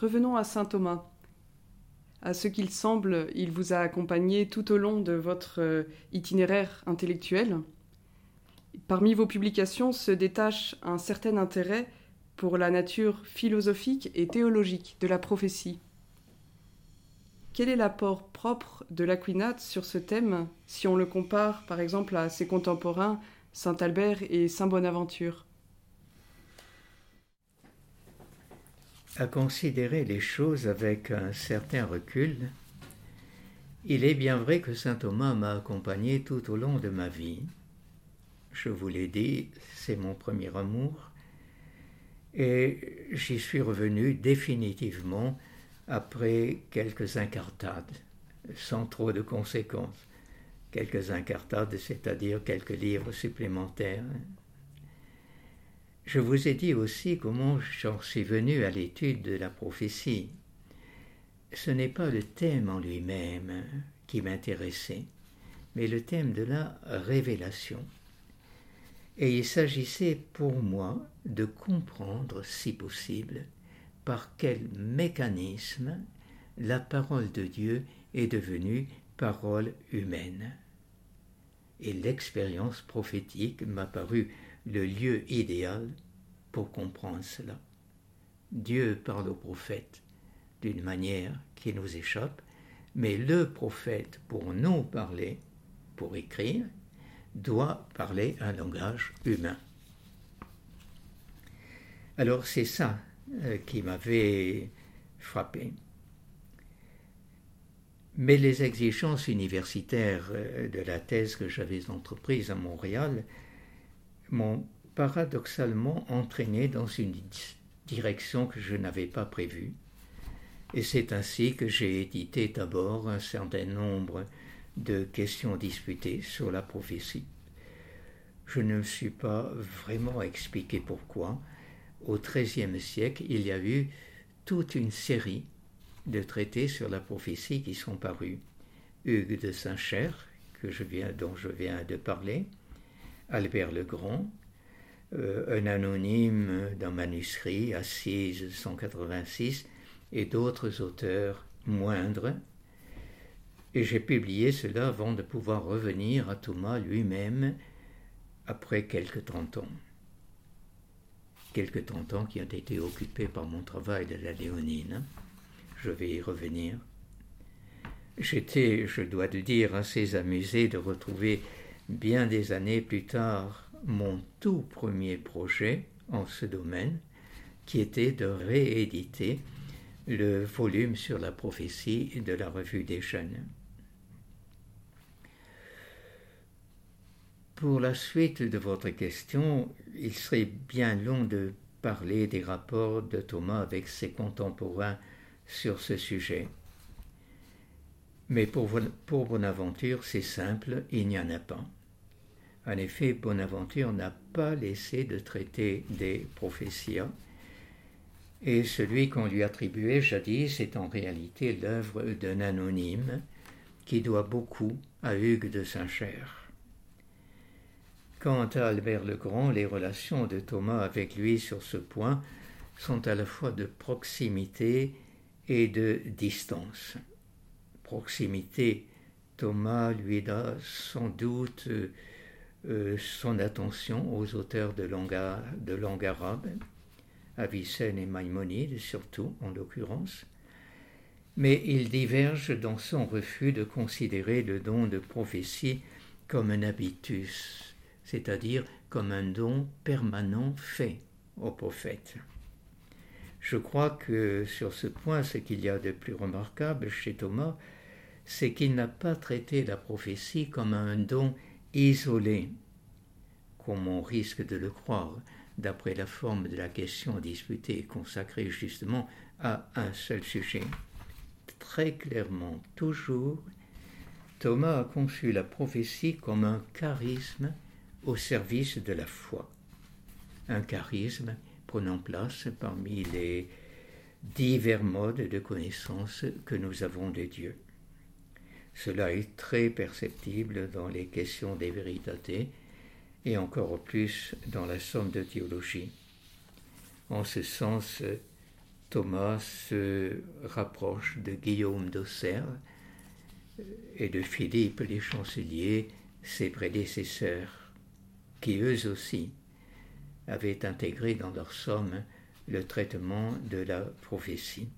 Revenons à saint Thomas. À ce qu'il semble, il vous a accompagné tout au long de votre euh, itinéraire intellectuel. Parmi vos publications se détache un certain intérêt pour la nature philosophique et théologique de la prophétie. Quel est l'apport propre de l'Aquinate sur ce thème si on le compare par exemple à ses contemporains Saint Albert et Saint Bonaventure À considérer les choses avec un certain recul, il est bien vrai que Saint Thomas m'a accompagné tout au long de ma vie. Je vous l'ai dit, c'est mon premier amour, et j'y suis revenu définitivement après quelques incartades, sans trop de conséquences. Quelques incartades, c'est-à-dire quelques livres supplémentaires. Je vous ai dit aussi comment j'en suis venu à l'étude de la prophétie. Ce n'est pas le thème en lui-même qui m'intéressait, mais le thème de la révélation. Et il s'agissait pour moi de comprendre, si possible, par quel mécanisme la parole de Dieu est devenue parole humaine. Et l'expérience prophétique m'a paru le lieu idéal pour comprendre cela. Dieu parle au prophète d'une manière qui nous échappe, mais le prophète, pour nous parler, pour écrire, doit parler un langage humain. Alors c'est ça euh, qui m'avait frappé. Mais les exigences universitaires euh, de la thèse que j'avais entreprise à Montréal m'ont paradoxalement entraîné dans une direction que je n'avais pas prévue. Et c'est ainsi que j'ai édité d'abord un certain nombre de questions disputées sur la prophétie. Je ne me suis pas vraiment expliqué pourquoi, au XIIIe siècle, il y a eu toute une série de traités sur la prophétie qui sont parus. Hugues de Saint-Cher, dont je viens de parler, Albert le Grand, euh, un anonyme d'un manuscrit, Assise 186, et d'autres auteurs moindres. Et j'ai publié cela avant de pouvoir revenir à Thomas lui-même après quelques trente ans quelques temps qui ont été occupés par mon travail de la léonine. Je vais y revenir. J'étais, je dois le dire, assez amusé de retrouver bien des années plus tard mon tout premier projet en ce domaine, qui était de rééditer le volume sur la prophétie de la revue des jeunes. Pour la suite de votre question, il serait bien long de parler des rapports de Thomas avec ses contemporains sur ce sujet. Mais pour, pour Bonaventure, c'est simple, il n'y en a pas. En effet, Bonaventure n'a pas laissé de traiter des prophéties, et celui qu'on lui attribuait jadis est en réalité l'œuvre d'un anonyme qui doit beaucoup à Hugues de Saint-Cher. Quant à Albert le Grand, les relations de Thomas avec lui sur ce point sont à la fois de proximité et de distance. Proximité, Thomas lui a sans doute euh, son attention aux auteurs de langue, de arabe, Avicenne et Maïmonide surtout en l'occurrence, mais il diverge dans son refus de considérer le don de prophétie comme un habitus c'est-à-dire comme un don permanent fait au prophète. Je crois que sur ce point, ce qu'il y a de plus remarquable chez Thomas, c'est qu'il n'a pas traité la prophétie comme un don isolé, comme on risque de le croire, d'après la forme de la question disputée consacrée justement à un seul sujet. Très clairement, toujours, Thomas a conçu la prophétie comme un charisme au service de la foi. Un charisme prenant place parmi les divers modes de connaissance que nous avons de Dieu. Cela est très perceptible dans les questions des vérités et encore plus dans la somme de théologie. En ce sens, Thomas se rapproche de Guillaume d'Auxerre et de Philippe les chanceliers, ses prédécesseurs, qui eux aussi avaient intégré dans leur somme le traitement de la prophétie.